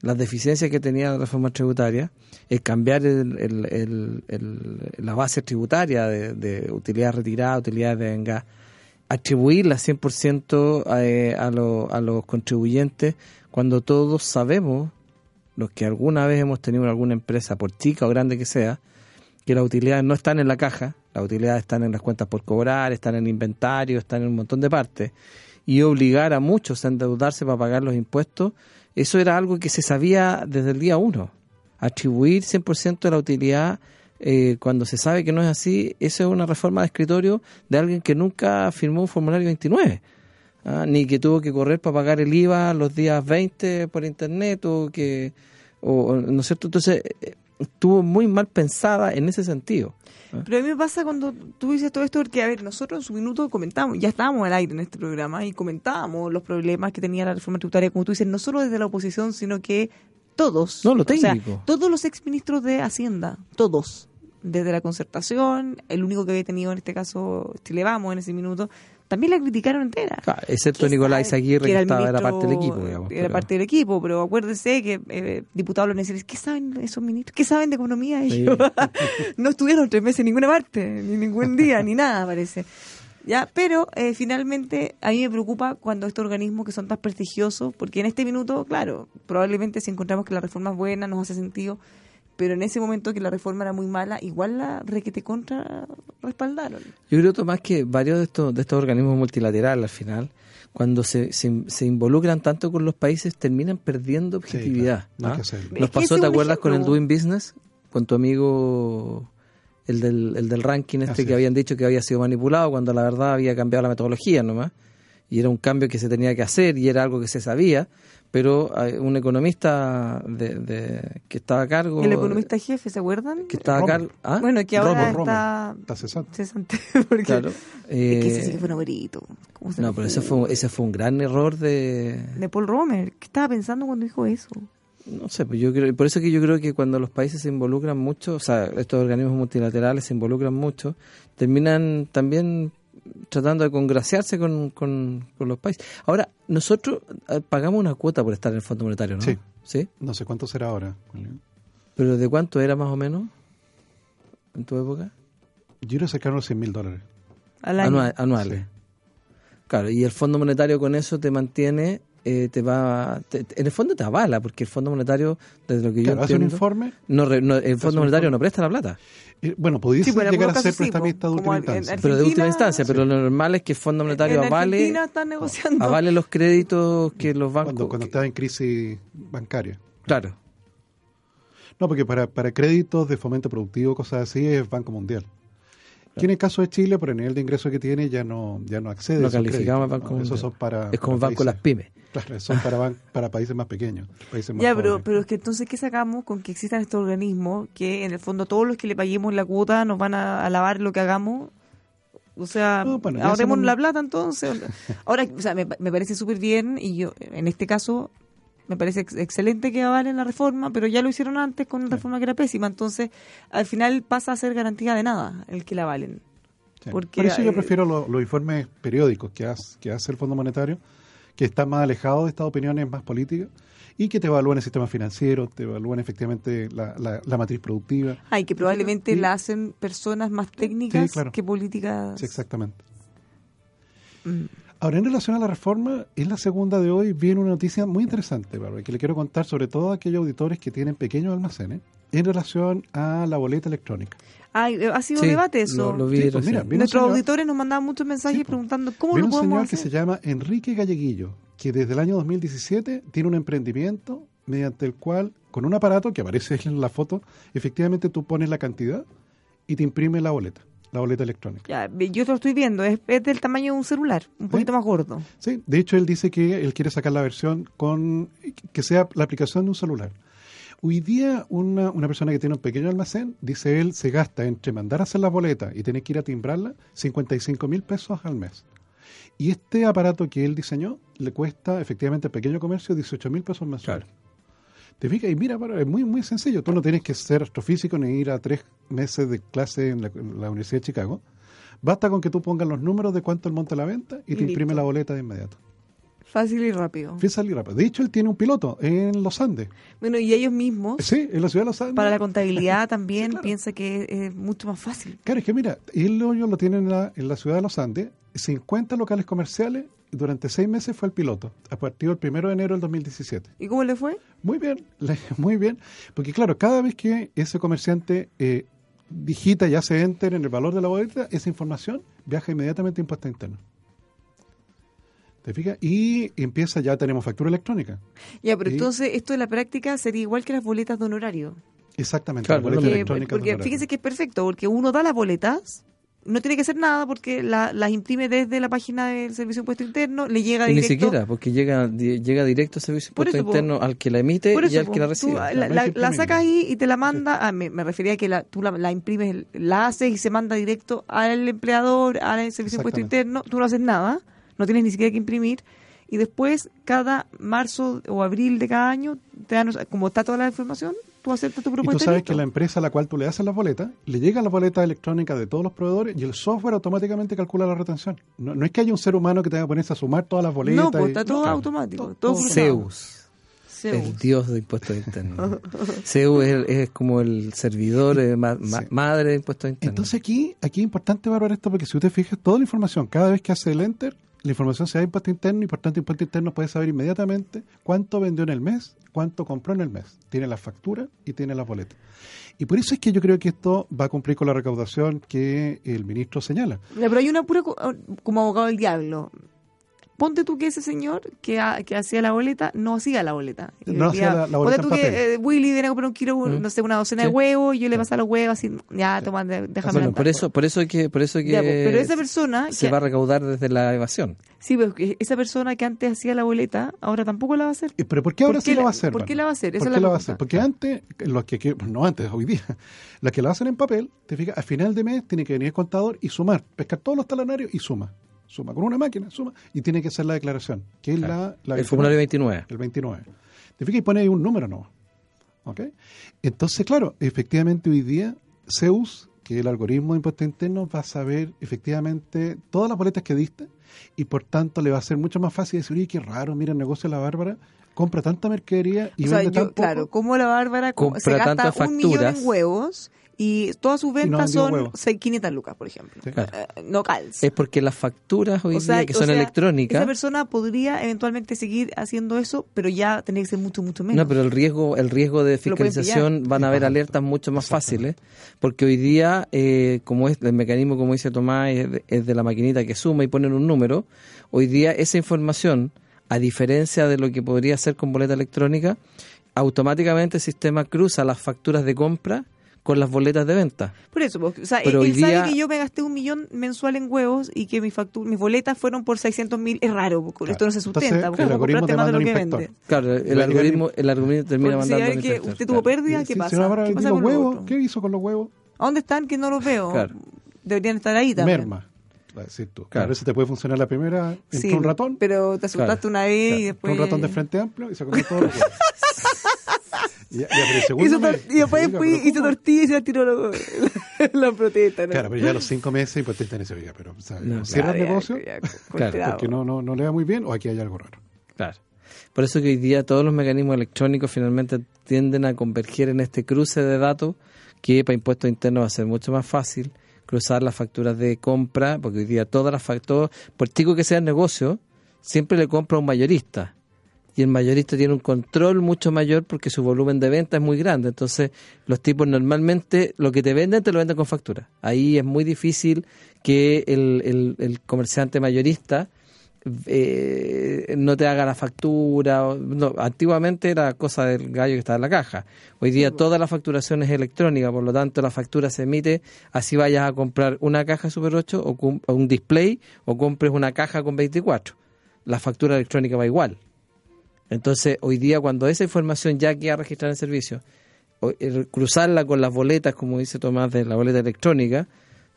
las deficiencias que tenía la reforma tributaria, el cambiar el- el- el- el- la base tributaria de, de utilidad retirada, utilidad de venga, atribuirla 100% a, eh, a, lo- a los contribuyentes cuando todos sabemos, los que alguna vez hemos tenido alguna empresa, por chica o grande que sea, que las utilidades no están en la caja, las utilidades están en las cuentas por cobrar, están en el inventario, están en un montón de partes, y obligar a muchos a endeudarse para pagar los impuestos, eso era algo que se sabía desde el día uno. Atribuir 100% de la utilidad eh, cuando se sabe que no es así, eso es una reforma de escritorio de alguien que nunca firmó un formulario 29. ¿ah? Ni que tuvo que correr para pagar el IVA los días 20 por internet o que, o, ¿no es cierto? Entonces, eh, estuvo muy mal pensada en ese sentido. ¿ah? Pero a mí me pasa cuando tú dices todo esto, porque, a ver, nosotros en su minuto comentamos, ya estábamos al aire en este programa y comentábamos los problemas que tenía la reforma tributaria, como tú dices, no solo desde la oposición, sino que todos. No, lo O sea, técnico. todos los exministros de Hacienda, todos. Desde la concertación, el único que había tenido en este caso Chile Vamos en ese minuto, también la criticaron entera. Claro, excepto ¿Qué Nicolás sabe? Izaguirre, que, estaba, era ministro- parte del equipo. Digamos, Era pero- parte del equipo, pero acuérdese que eh, diputados lo necesitan. ¿Qué saben esos ministros? ¿Qué saben de economía Sí. ellos? [LAUGHS] no estuvieron tres meses en ninguna parte, ni ningún día, ni nada, parece. Ya, pero eh, finalmente a mí me preocupa cuando estos organismos que son tan prestigiosos, porque en este minuto, claro, probablemente si encontramos que la reforma es buena, nos hace sentido, pero en ese momento que la reforma era muy mala, igual la requete contra respaldaron. Yo creo, Tomás, que varios de estos, de estos organismos multilaterales al final, cuando se, se, se involucran tanto con los países, terminan perdiendo Sí, objetividad. claro, no ¿ah? Nos pasó, ¿te acuerdas con el. Doing Business? Con tu amigo, el del, el del ranking este Así que es. habían dicho que había sido manipulado, cuando la verdad había cambiado la metodología nomás. Y era un cambio que se tenía que hacer y era algo que se sabía, pero eh, un economista de, de- que estaba a cargo... El economista jefe, ¿se acuerdan? que estaba a cargo... ¿ah? Bueno, que ahora Romer, está Está cesante. cesante. [LAUGHS] Porque Claro. es que ese sí Eh, que fue un abuelito. ¿Cómo se No, pero ese fue, ese fue un gran error de... De Paul Romer. ¿Qué estaba pensando cuando dijo eso? No sé, pues yo creo, por eso que yo creo que cuando los países se involucran mucho, o sea, estos organismos multilaterales se involucran mucho, terminan también tratando de congraciarse con, con, con los países. Ahora, nosotros eh, pagamos una cuota por estar en el Fondo Monetario, ¿no? Sí. ¿Sí? No sé cuánto será ahora. ¿Pero de cuánto era más o menos en tu época? Yo era cercano a los 100 mil dólares. Al año. Anua- anuales. Sí. Claro, y el Fondo Monetario con eso te mantiene, eh, te va, te- te- en el fondo te avala, porque el Fondo Monetario, desde lo que yo Claro, hace un entiendo, informe. no, el Fondo Monetario no presta la plata. eh, bueno, pudiese Sí, pues, llegar a ser sí, prestamista de como última instancia. Pero de última instancia, pero lo normal es que el Fondo Monetario en avale, negociando. avale los créditos que los bancos... cuando, cuando que- estaba en crisis bancaria. Claro, No, porque para, para créditos de fomento productivo, cosas así, es Banco Mundial. En el caso de Chile, por el nivel de ingreso que tiene, ya no, ya no accede no a esos calificamos al créditos, Banco. Esos son para, es como el para Banco de las Pymes. Claro, son para, ban- para países más pequeños, países más Ya, pero, pobres. pero es que entonces, ¿qué sacamos con que existan estos organismos que en el fondo todos los que le paguemos la cuota nos van a alabar lo que hagamos? O sea, No, bueno, ahorremos hacemos- la plata entonces. [LAUGHS] Ahora, o sea, me, me parece súper bien y yo, en este caso, me parece ex- excelente que avalen la reforma, pero ya lo hicieron antes con una reforma que era pésima. Entonces, al final pasa a ser garantía de nada el que la avalen. Sí. porque, Por eso yo eh, prefiero lo- los informes periódicos que hace, que hace el Fondo Monetario, que están más alejados de estas opiniones más políticas y que te evalúan el sistema financiero, te evalúan efectivamente la, la- la matriz productiva. Ay, que probablemente Sí. la hacen personas más técnicas claro. que políticas. Sí, exactamente. Mm. Ahora, en relación a la reforma, en la segunda de hoy viene una noticia muy interesante, Bárbara, que le quiero contar sobre todo a aquellos auditores que tienen pequeños almacenes en relación a la boleta electrónica. Ay, eh, ha sido Sí, debate eso. lo, lo vi Sí, pues mira, Nuestros señor- auditores nos mandaban muchos mensajes Sí, pues. preguntando cómo lo un señor podemos que se llama Enrique Galleguillo, que desde el año 2017 tiene un emprendimiento mediante el cual, con un aparato que aparece en la foto, efectivamente tú pones la cantidad y te imprime la boleta, la boleta electrónica. Ya, yo lo estoy viendo, es, es del tamaño de un celular, un poquito más gordo. Sí, de hecho él dice que él quiere sacar la versión con que sea la aplicación de un celular. Hoy día una, una persona que tiene un pequeño almacén, dice él, se gasta entre mandar a hacer las boletas y tener que ir a timbrarla 55 mil pesos al mes. Y este aparato que él diseñó le cuesta efectivamente al pequeño comercio 18 mil pesos mensuales. ¿Te fijas? Y mira, es muy, muy sencillo. Tú no tienes que ser astrofísico ni ir a tres meses de clase en la, en la Universidad de Chicago. Basta con que tú pongas los números de cuánto él monta la venta y Y te imprime la boleta de inmediato. Fácil y rápido. Fíjate y rápido. De hecho, él tiene un piloto en los Andes. Bueno, y ellos mismos, Sí, en la ciudad de los Andes. para la contabilidad [LAUGHS] también, Sí, claro. piensa que es mucho más fácil. Claro, es que mira, ellos lo tienen en la, en la ciudad de los Andes, 50 locales comerciales, durante seis meses fue el piloto, a partir del 1 de enero del 2017. ¿Y cómo le fue? Muy bien, [LAUGHS] le- muy bien, porque claro, cada vez que ese comerciante eh, digita y hace enter en el valor de la boleta, esa información viaja inmediatamente a impuesto interno. ¿Te fijas? Y empieza, ya tenemos factura electrónica. Ya, pero Y- entonces esto de la práctica sería igual que las boletas de honorario. Exactamente, Claro, la boleta me- electrónica. porque fíjense que es perfecto, porque uno da las boletas, no tiene que hacer nada porque la- las imprime desde la página del Servicio de Impuesto Interno, le llega Y ni directo. siquiera, porque llega di- llega directo al servicio de impuesto eso, po. interno al que la emite y al que la tú recibe. la, hay la- sacas ahí y te la manda. ah, me, me refería a que la, tú la, la imprimes, la haces y se manda directo al empleador, al servicio de impuesto interno. Tú no haces nada, no tienes ni siquiera que imprimir. Y después, cada marzo o abril de cada año, te dan, como está toda la información, tú aceptas tu Y propuesta. tú sabes listo. que la empresa a la cual tú le haces las boletas, le llega la boleta electrónica de todos los proveedores y el software automáticamente calcula la retención. No, no es que haya un ser humano que tenga que ponerse a sumar todas las boletas. No, pues y- está todo claro. automático. Todo- Todo. Zeus. Zeus. El dios de impuestos internos. [LAUGHS] Zeus es, es como el servidor ma- ma- Sí. madre de impuestos internos. Entonces aquí, aquí es importante Bárbara esto porque si usted fija toda la información, cada vez que hace el enter, la información se da a impuesto interno y por tanto impuesto interno puede saber inmediatamente cuánto vendió en el mes, cuánto compró en el mes. Tiene la factura y tiene las boletas. Y por eso es que yo creo que esto va a cumplir con la recaudación que el ministro señala. Pero hay una pura, co- como abogado del diablo. Ponte tú que ese señor que, ha- que hacía la boleta no hacía la boleta. No hacía la- la boleta Ponte tú en que eh, Willy viene a comprar un kilo, Mm. no sé, una docena Sí. de huevos y yo le pasaba los huevos así, ya, toma, déjame bueno, por tapa. eso, por eso que, por eso hay que Ya, pues, pero esa persona se que- va a recaudar desde la evasión. Sí, pero que esa persona que antes hacía la boleta, ahora tampoco la va a hacer. Pero ¿por qué ahora ¿Por sí la la- va a hacer? por qué la va a hacer? ¿Por qué la la va a hacer? Porque antes, los que, que- no antes, hoy día, las que la hacen en papel, te fijas, al final de mes tiene que venir el contador y sumar, pescar todos los talanarios y suma. Suma con una máquina, suma, y tiene que hacer la declaración, que es la, la el formulario 29. el 29. Te fijas y pone ahí un número no. ¿Ok? Entonces, claro, efectivamente hoy día Zeus, que es el algoritmo de impuesto interno, va a saber efectivamente todas las boletas que diste y por tanto le va a ser mucho más fácil decir, oye, qué raro, mira el negocio de la Bárbara, compra tanta mercadería y o sea, vende yo, tan poco. claro, como la Bárbara co- Compra se gasta tantas un millón facturas. en huevos y todas sus no ventas vendió son huevos. seis- 500 lucas, por ejemplo. Sí. Claro. Eh, no calza. Es porque las facturas hoy O sea, día que o son sea, electrónicas, Esa persona podría eventualmente seguir haciendo eso, pero ya tenía que ser mucho, mucho menos. No, pero el riesgo, el riesgo de fiscalización van a haber alertas mucho más fáciles, porque hoy día, eh, como es el mecanismo, como dice Tomás, es de, es de la maquinita que suma y ponen un número, hoy día esa información, a diferencia de lo que podría hacer con boleta electrónica, automáticamente el sistema cruza las facturas de compra con las boletas de venta. Por eso, porque, o sea, Pero él, él sabe día- que yo me gasté un millón mensual en huevos y que mi factu- mis boletas fueron por 600 mil. Es raro, porque Claro. esto no se Entonces, sustenta. el porque como algoritmo compraste te más de manda lo un que vende. Claro, el Ve- algoritmo, el algoritmo termina Porque si mandando al ve que inspector, usted tuvo pérdida, ¿qué sí, pasa? si ¿Qué ¿y pasa los con los huevos? ¿Qué hizo con los huevos? ¿A dónde están que no los veo? Claro. Deberían estar ahí también. Merma. A decir tú. Claro. Claro, eso te puede funcionar la primera, entró Sí, un ratón, Pero te asustaste Claro. una vez y claro, después... un ratón de frente amplio y se comió y, [LAUGHS] [LAUGHS] ya, ya, Hizo y después fui, hizo tortilla y se la tiró [LAUGHS] la protesta. ¿no? Claro, pero ya a los cinco meses, te están ese oiga, pero o sea, No, cierra el negocio ya, [LAUGHS] Claro, porque no, no, no le va muy bien o aquí hay algo raro. Claro. Por eso que hoy día todos los mecanismos electrónicos finalmente tienden a converger en este cruce de datos que para impuestos internos va a ser mucho más fácil cruzar las facturas de compra, porque hoy día todas las facturas, por chico que sea el negocio, siempre le compra a un mayorista. Y el mayorista tiene un control mucho mayor porque su volumen de venta es muy grande. Entonces, los tipos normalmente lo que te venden te lo venden con factura. Ahí es muy difícil que el, el- el comerciante mayorista eh, no te haga la factura. No, antiguamente era cosa del gallo que estaba en la caja. Hoy día toda la facturación es electrónica, por lo tanto la factura se emite así vayas a comprar una caja Super 8 o, cum- o un display o compres una caja con 24. La factura electrónica va igual. Entonces, hoy día cuando esa información ya queda registrada en el servicio, el cruzarla con las boletas, como dice Tomás, de la boleta electrónica,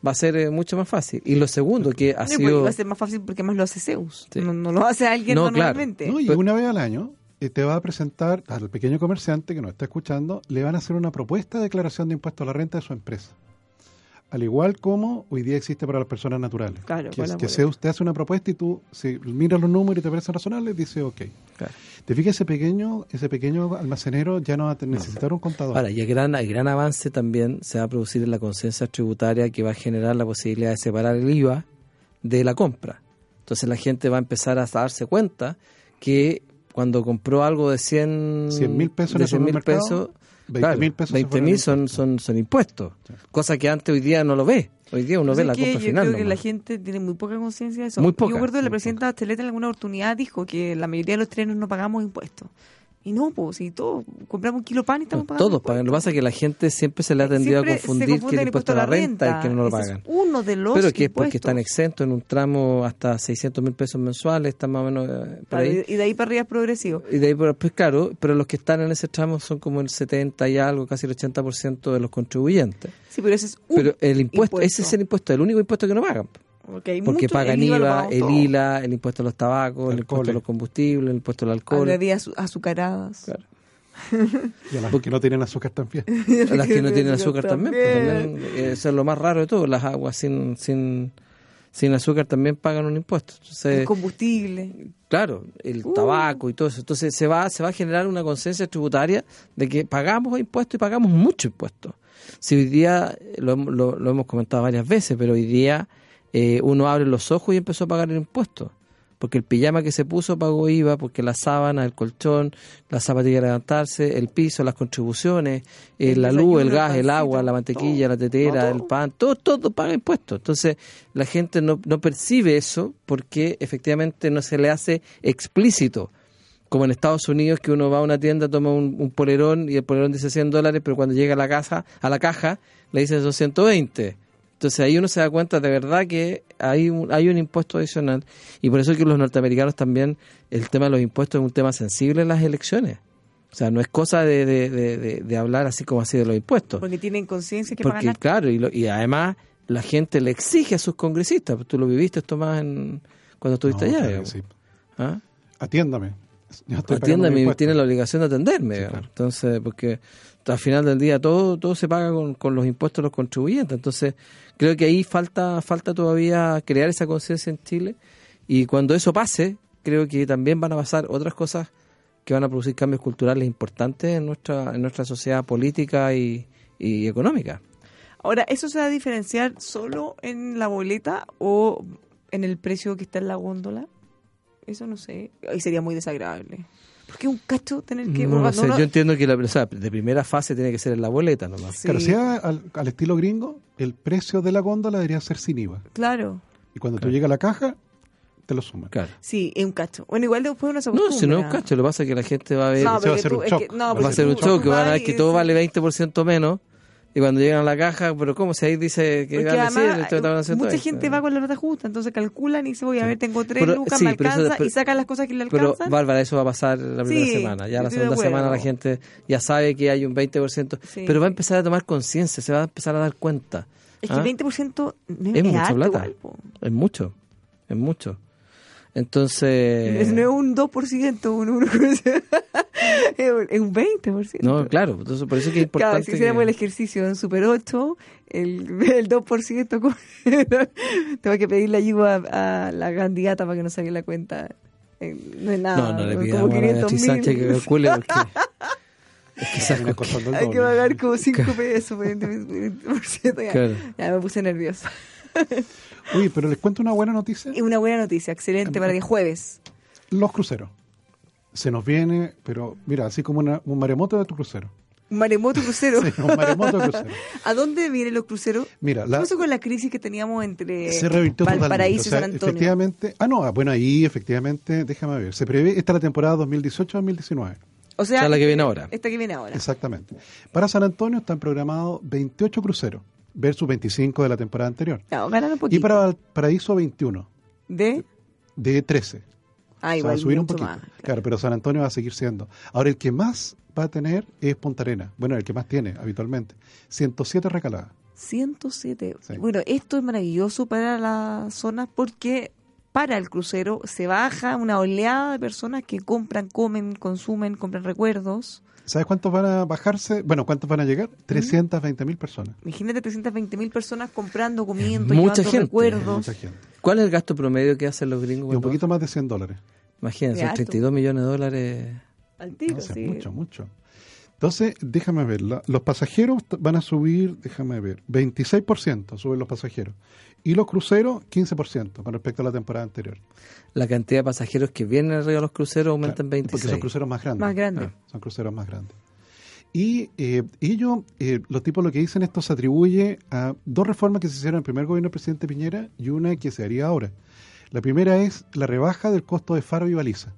va a ser eh, mucho más fácil. Y lo segundo, que ha No, sido... va a ser más fácil porque más lo hace Zeus. Sí. No, no lo hace alguien No, claro. normalmente. ¿no? Y Pero- una vez al año eh, te va a presentar al pequeño comerciante que nos está escuchando, le van a hacer una propuesta de declaración de impuesto a la renta de su empresa. Al igual como hoy día existe para las personas naturales. Claro, que es que. Zeus te hace una propuesta y tú, si miras los números y te parecen razonables, dice ok. Claro. Te fijas, ese pequeño, ese pequeño almacenero ya no va a necesitar un contador. Ahora, y el gran, el gran avance también se va a producir en la conciencia tributaria que va a generar la posibilidad de separar el IVA de la compra. Entonces la gente va a empezar a darse cuenta que cuando compró algo de 100 100 mil pesos en de el 100 mil supermercado, pesos, 20 claro, mil pesos se 20 fueron mil son, impuestos. son, son impuestos. Cosa que antes hoy día no lo ve. Hoy día uno Pues ve la compra yo final. creo que nomás. la gente tiene muy poca conciencia de eso. Muy poca, Yo recuerdo que la presidenta Bachelet en alguna oportunidad dijo que la mayoría de los trenes no pagamos impuestos. Y no, pues, si todos compramos un kilo de pan y estamos pagando. Todos pagan. Lo que pasa es que la gente siempre se le ha tendido a Siempre confundir que el impuesto a la renta y que no lo Ese pagan. Es uno de los Pero que es porque están exentos en un tramo hasta 600 mil pesos mensuales, están más o menos eh, por Claro, ahí. Y de ahí para arriba es progresivo. Y de ahí, por- pues claro, pero los que están en ese tramo son como el 70 y algo, casi el 80% de los contribuyentes. Sí, pero ese es un Pero el impuesto, ese es el impuesto, el único impuesto que no pagan. Porque, hay Porque mucho- pagan el IVA, el. ILA, el impuesto a los tabacos, el impuesto a los combustibles, el impuesto al A alcohol. bebidas azu- azucaradas. Claro. Y a las que no tienen azúcar también. [LAUGHS] Las que no [LAUGHS] tienen azúcar también, pues, También. eh, eso es lo más raro de todo. Las aguas sin, sin, sin azúcar también pagan un impuesto. El Entonces, combustible. claro, el Uh. tabaco y todo eso. Entonces se va, se va a generar una conciencia tributaria de que pagamos impuestos y pagamos mucho impuestos. Si hoy día, lo, lo- lo hemos comentado varias veces, pero hoy día eh, uno abre los ojos y empezó a pagar el impuesto. Porque el pijama que se puso pagó IVA, porque la sábana, el colchón, la zapatilla de levantarse, el piso, las contribuciones, eh, El la luz, el gas, el agua, la mantequilla, todo. la tetera, el pan, todo, todo paga impuestos. Entonces la gente no, no percibe eso porque efectivamente no se le hace explícito. Como en Estados Unidos que uno va a una tienda, toma un, un polerón y el polerón dice 100 dólares, pero cuando llega a la casa, a la caja, le dicen son 120. Entonces ahí uno se da cuenta de verdad que hay un, hay un impuesto adicional y por eso es que los norteamericanos también el tema de los impuestos es un tema sensible en las elecciones. O sea, no es cosa de, de, de- de- de hablar así como así de los impuestos. Porque tienen conciencia que Porque pagan claro, y, lo- y además la gente le exige a sus congresistas. Tú lo viviste, Tomás, en, cuando estuviste No, allá. claro sí. ¿Ah? Atiéndame. Atiéndame, tiene la obligación de atenderme. Entonces, porque al final del día todo todo se paga con, con los impuestos de los contribuyentes. Entonces, creo que ahí falta falta todavía crear esa conciencia en Chile. Y cuando eso pase, creo que también van a pasar otras cosas que van a producir cambios culturales importantes en nuestra en nuestra sociedad política y, y económica. Ahora, ¿eso se va a diferenciar solo en la boleta o en el precio que está en la góndola? Eso no sé. Ahí sería muy desagradable. Porque un cacho tener que... No, cuando sé, uno- yo entiendo que la, o sea, de primera fase tiene que ser en la boleta nomás. Sí, Claro, si es al, al estilo gringo, el precio de la góndola debería ser sin IVA. Claro. Y cuando tú llegas a la caja, te lo suman. Claro. Sí, es un cacho. Bueno, igual después uno se No, si no es un cacho, lo que pasa es que la gente va a ver, No, va a ser un es shock. que- no, Va a ser un tú show que van a ver que y- todo vale 20% menos y cuando llegan a la caja, pero ¿cómo? Si ahí dice que Porque vale además 100, esto está haciendo mucha gente va con la nota justa, entonces calculan y dice, voy a ver, tengo tres Pero- lucas, me pero alcanza, y sacan las cosas que le Pero, alcanzan. Bárbara, eso va a pasar la primera semana. Ya la segunda semana la gente ya sabe que hay un 20%, Sí. pero va a empezar a tomar conciencia, se va a empezar a dar cuenta. es que ¿Ah? el 20% no Es mucha plata. Es mucho, es mucho. Entonces... Es- no es un 2%, un 1%. [LAUGHS] es un- es un 20%. No, claro, entonces por eso que es Claro, importante. si hiciéramos que- el ejercicio en Super 8, el, [LAUGHS] el 2%, co- [LAUGHS] tengo que pedirle ayuda a, a la candidata para que nos saque la cuenta. Eh, No es nada. No, no le como pidamos a la 500 Beatriz Sánchez que mil. calcule porque... Es que el Hay que pagar como 5 pesos por 20%. Ya, Claro. ya me puse nerviosa. [LAUGHS] Oye, pero les cuento una buena noticia. Y una buena noticia, excelente para el jueves. Los cruceros. Se nos viene, pero mira, así como una- un maremoto de tu crucero. Un maremoto crucero. Sí, un maremoto [LAUGHS] crucero. ¿A dónde vienen los cruceros? Mira, ¿Qué la, pasó con la crisis que teníamos entre se revirtió totalmente. Valparaíso O sea, y San Antonio? efectivamente, ah no, ah, bueno ahí efectivamente, déjame ver, se prevé esta es la temporada 2018-2019. O sea, O sea, la que viene ahora. Esta que viene ahora. Exactamente. Para San Antonio están programados 28 cruceros versus 25 de la temporada anterior. No, un poquito. Y para Valparaíso 21 ¿De? de 13. Ah, O sea, igual, subir un poquito. más. Claro, pero San Antonio va a seguir siendo. Ahora, el que más va a tener es Punta Arena. Bueno, el que más tiene habitualmente. 107 recaladas. 107. Sí. Bueno, esto es maravilloso para las zonas porque para el crucero se baja una oleada de personas que compran, comen, consumen, compran recuerdos. ¿Sabes cuántos van a bajarse? Bueno, ¿cuántos van a llegar? 320 mil personas. Imagínate 320 mil personas comprando, comiendo, mucha llevando gente. recuerdos. Mucha gente. ¿Cuál es el gasto promedio que hacen los gringos? Y un poquito más de 100 dólares. Imagínense, Qué alto. 32 millones de dólares. Al tiro, No sé, sí. mucho, mucho. Entonces, déjame ver, la- los pasajeros van a subir, déjame ver, 26% suben los pasajeros. Y los cruceros, 15% con respecto a la temporada anterior. La cantidad de pasajeros que vienen arriba de los cruceros aumenta en Claro, 26. Porque son cruceros más grandes. Más grande. Ah, son cruceros más grandes. Y eh, ellos, eh, los tipos lo que dicen esto se atribuye a dos reformas que se hicieron en el primer gobierno del presidente Piñera y una que se haría ahora. La primera es la rebaja del costo de faro y baliza.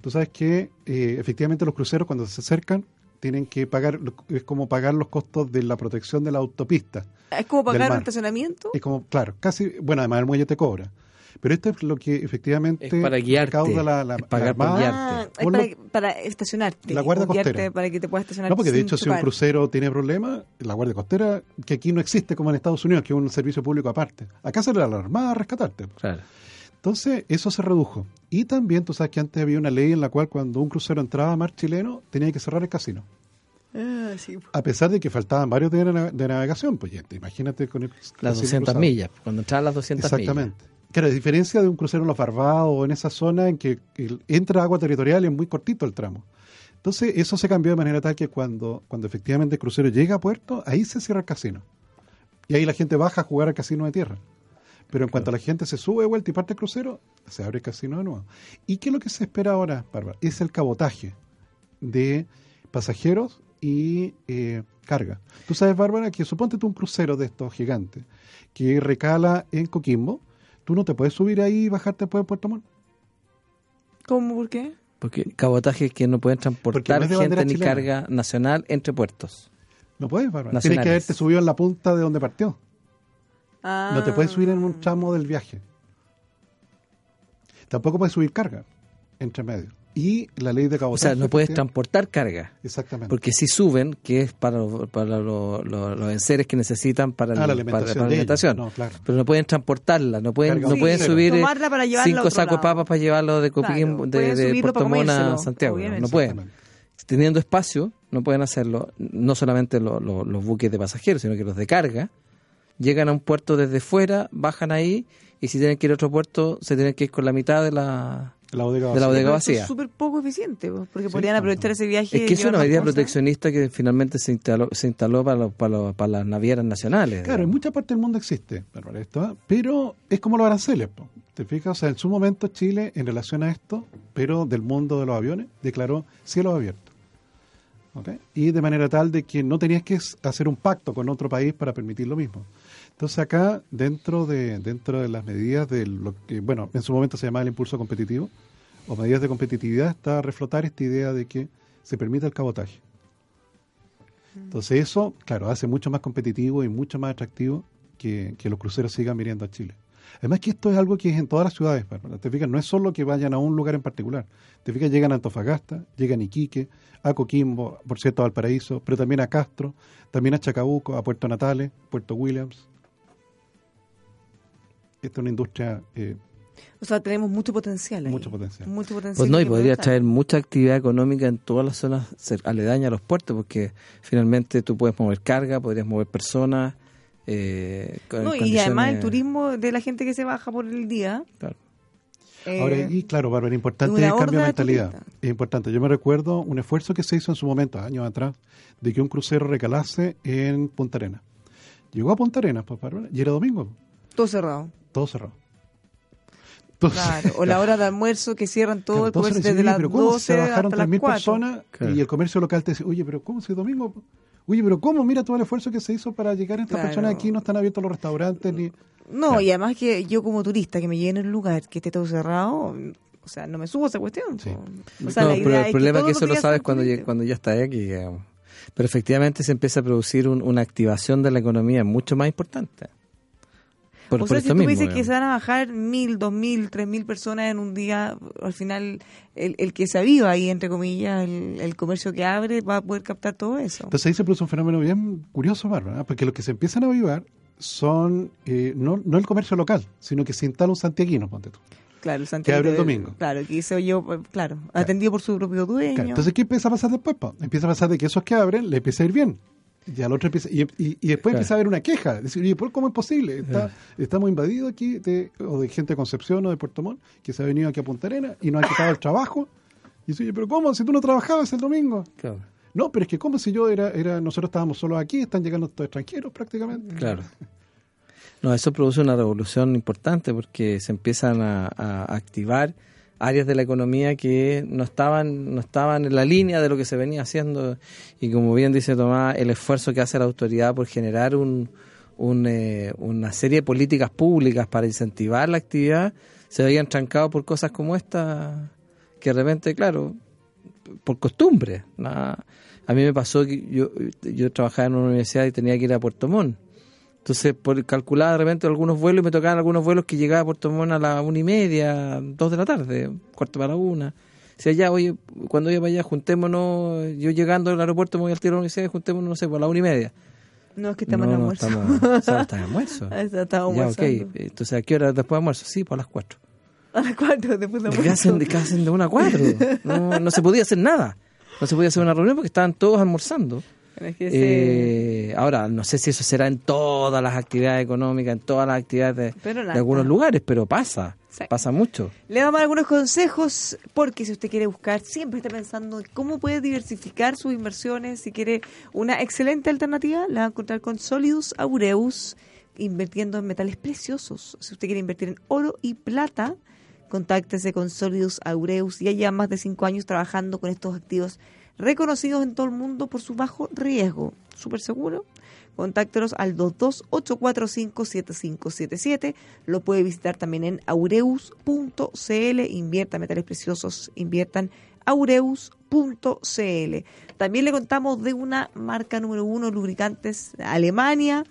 Tú sabes que eh, efectivamente los cruceros cuando se acercan tienen que pagar, es como pagar los costos de la protección de la autopista. Es como pagar un mar. estacionamiento. Es como, claro, casi, bueno, además el muelle te cobra. Pero esto es lo que efectivamente Es para guiarte, recauda la, la, es pagar la por Armada. guiarte. Ah, es Por para, lo- para estacionarte. La Guardia guiarte Costera. Para que te puedas estacionar. No, porque de hecho si un crucero tiene problemas, la Guardia Costera, que aquí no existe como en Estados Unidos, que es un servicio público aparte. Acá se le da la Armada a rescatarte. Claro. Entonces, eso se redujo. Y también, tú sabes que antes había una ley en la cual cuando un crucero entraba a mar chileno, tenía que cerrar el casino. Ah, sí. A pesar de que faltaban varios días de, na- de navegación, pues ya, te imagínate con el Las casino 200 cruzado. millas, cuando entraban las 200 millas. Exactamente. Claro, a diferencia de un crucero en los Barbados o en esa zona en que el- entra agua territorial y es muy cortito el tramo. Entonces, eso se cambió de manera tal que cuando, cuando efectivamente el crucero llega a puerto, ahí se cierra el casino. Y ahí la gente baja a jugar al casino de tierra. Pero en cuanto la gente se sube de vuelta y parte el crucero, se abre el casino de nuevo. ¿Y qué es lo que se espera ahora, Bárbara? Es el cabotaje de pasajeros y eh, carga. Tú sabes, Bárbara, que suponte tú un crucero de estos gigantes que recala en Coquimbo, tú no te puedes subir ahí y bajarte después de Puerto Montt. ¿Cómo? ¿Por qué? Porque cabotaje es que no pueden transportar no gente ni chilena. carga nacional entre puertos. No puedes, Bárbara. Tienes que haberte subido en la punta de donde partió. Ah. No te puedes subir en un tramo del viaje. Tampoco puedes subir carga entre medio. Y la ley de O cabotaje. sea, no puedes transportar carga. Exactamente. Porque si suben, que es para, para lo- lo- los enseres que necesitan para, el- Ah, la alimentación para la de ellos. alimentación. No, claro. Pero no pueden transportarla, no pueden, Carga no pueden subir eh, para cinco sacos papas para llevarlo de Claro, Coquimbo, de, de Puerto Montt a Santiago. obviamente. No pueden. Teniendo espacio, no pueden hacerlo. No solamente lo- lo- los buques de pasajeros, sino que los de carga. Llegan a un puerto desde fuera, bajan ahí, y si tienen que ir a otro puerto, se tienen que ir con la mitad de la... La bodega de la vacía. bodega vacía. Es súper poco eficiente, porque Sí, podrían aprovechar ese viaje. Es que es una medida cosas. proteccionista que finalmente se instaló, se instaló para, los- para, los- para las navieras nacionales. Claro, en mucha parte del mundo existe, pero es como los aranceles. po. ¿Te fijas? O sea, en su momento Chile, en relación a esto, pero del mundo de los aviones, declaró cielos abiertos. ¿Ok? Y de manera tal de que no tenías que hacer un pacto con otro país para permitir lo mismo. Entonces acá, dentro de, dentro de las medidas de lo que, bueno, en su momento se llamaba el impulso competitivo, o medidas de competitividad, está a reflotar esta idea de que se permita el cabotaje. Entonces eso, claro, hace mucho más competitivo y mucho más atractivo que, que los cruceros sigan viniendo a Chile. Además que esto es algo que es en todas las ciudades, Bárbara. Te fijas, no es solo que vayan a un lugar en particular. Te fijas, llegan a Antofagasta, llegan a Iquique, a Coquimbo, por cierto, a Valparaíso, pero también a Castro, también a Chacabuco, a Puerto Natales, Puerto Williams. Esta es una industria eh, O sea, tenemos mucho potencial. ahí. Mucho potencial. Mucho potencial. Pues no, y podría traer mucha actividad económica en todas las zonas aledañas a los puertos, porque finalmente tú puedes mover carga, podrías mover personas. Eh, con No, y además el turismo de la gente que se baja por el día. Claro. eh, Ahora, y claro, Bárbara, importante el cambio de mentalidad. Es importante. Yo me recuerdo un esfuerzo que se hizo en su momento, años atrás, de que un crucero recalase en Punta Arenas. Llegó a Punta Arenas, pues, Bárbara, y era domingo, todo cerrado. Todo cerrado. Entonces, Claro. O la hora de almuerzo que cierran todo claro, el comercio desde las "Oye, pero ¿cómo 12 se bajaron hasta las 3.000 4. personas? Claro. Y el comercio local te dice, oye, pero ¿cómo si es domingo? Oye, pero ¿cómo? Mira todo el esfuerzo que se hizo para llegar a estas Claro. personas aquí, no están abiertos los restaurantes ni... No, Claro. y además que yo como turista que me llegue en el lugar que esté todo cerrado, o sea, no me subo a esa cuestión. Sí. O sea, No, pero el es problema es que eso lo sabes cuando, ya- cuando ya está aquí, digamos. Pero efectivamente se empieza a producir un- una activación de la economía mucho más importante. Por, o por sea, si tú mismo, dices que se van a bajar mil, dos mil, tres mil personas en un día, al final el, el que se aviva ahí, entre comillas, el, el comercio que abre va a poder captar todo eso. Entonces ahí se produce un fenómeno bien curioso, Bárbara, ¿eh? porque los que se empiezan a avivar son eh, no, no el comercio local, sino que se instala un santiaguino, ponte tú. claro, el Santiago abre el domingo. Claro, que hice yo, pues, claro, atendido por su propio dueño. Claro, entonces, ¿qué empieza a pasar después? po? Empieza a pasar de que esos que abren le empieza a ir bien. Y al otro empieza, y, y- y después Claro. empieza a haber una queja. Decir, oye, ¿por ¿cómo es posible? Está, Estamos invadidos aquí, de, o de gente de Concepción o de Puerto Montt, que se ha venido aquí a Punta Arenas y nos ha quitado el trabajo. Y dice, oye, ¿pero cómo? Si tú no trabajabas el domingo. Claro, No, pero es que como si yo era, era nosotros estábamos solos aquí, están llegando estos extranjeros prácticamente. claro. No, eso produce una revolución importante porque se empiezan a, a activar áreas de la economía que no estaban no estaban en la línea de lo que se venía haciendo y como bien dice Tomás el esfuerzo que hace la autoridad por generar un, un, eh, una serie de políticas públicas para incentivar la actividad se veían trancados por cosas como esta que de repente, claro, por costumbre. nada. A mí me pasó que yo, yo trabajaba en una universidad y tenía que ir a Puerto Montt. Entonces, por calcular de repente algunos vuelos y me tocaban algunos vuelos que llegaba a Puerto Montt a las una y media, dos de la tarde, cuarto para la una. O sea, ya, oye, cuando iba para allá, juntémonos, yo llegando al aeropuerto me voy al tiro de la universidad, juntémonos, no sé, por la una y media. No, es que estamos no, en no, almuerzo. estamos, o sea, está en almuerzo. Ah, está- ya, ok. Entonces, ¿a qué hora después de almuerzo? Sí, por las cuatro. A las cuatro, después de ¿De qué almuerzo. hacen de, qué hacen de una a cuatro? [LAUGHS] No, no se podía hacer nada. No se podía hacer una reunión porque estaban todos almorzando. Es que Eh, ahora, no sé si eso será en todas las actividades económicas, en todas las actividades de, algunos lugares, pero pasa, Sí. pasa mucho. Le damos algunos consejos porque si usted quiere buscar, siempre está pensando en cómo puede diversificar sus inversiones. Si quiere una excelente alternativa, la va a encontrar con Solidus Aureus, invirtiendo en metales preciosos. Si usted quiere invertir en oro y plata, contáctese con Solidus Aureus. Ya lleva más de cinco años trabajando con estos activos reconocidos en todo el mundo por su bajo riesgo. Súper seguro. Contáctelos al 228457577. Lo puede visitar también en aureus.cl. Invierta metales preciosos, inviertan aureus.cl. También le contamos de una marca número uno, lubricantes Alemania,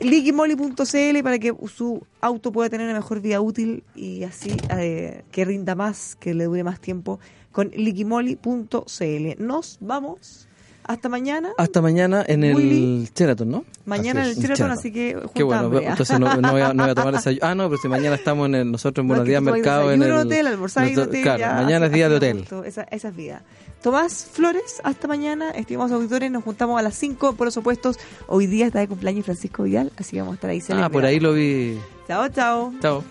liquimoli.cl para que su auto pueda tener una mejor vida útil y así eh, que rinda más, que le dure más tiempo con liquimoli.cl. Nos vamos. Hasta mañana. Hasta mañana en el. Sheraton, ¿no? Mañana en el Sheraton, así que junta Qué bueno, entonces no, no voy a, no voy a tomar [LAUGHS] desayuno. Ah, no, pero si mañana estamos en el, nosotros en No, Buenos Días Mercado en el... hotel, almorzar en hotel, Claro, ya, mañana es día de hotel. Esa, esa es vida. Tomás Flores, hasta mañana. Estimados auditores, nos juntamos a las 5 por los opuestos. Hoy día está de cumpleaños Francisco Vidal, así que vamos a estar ahí Ah, celebrando. por ahí lo vi. Chao, chao. Chao.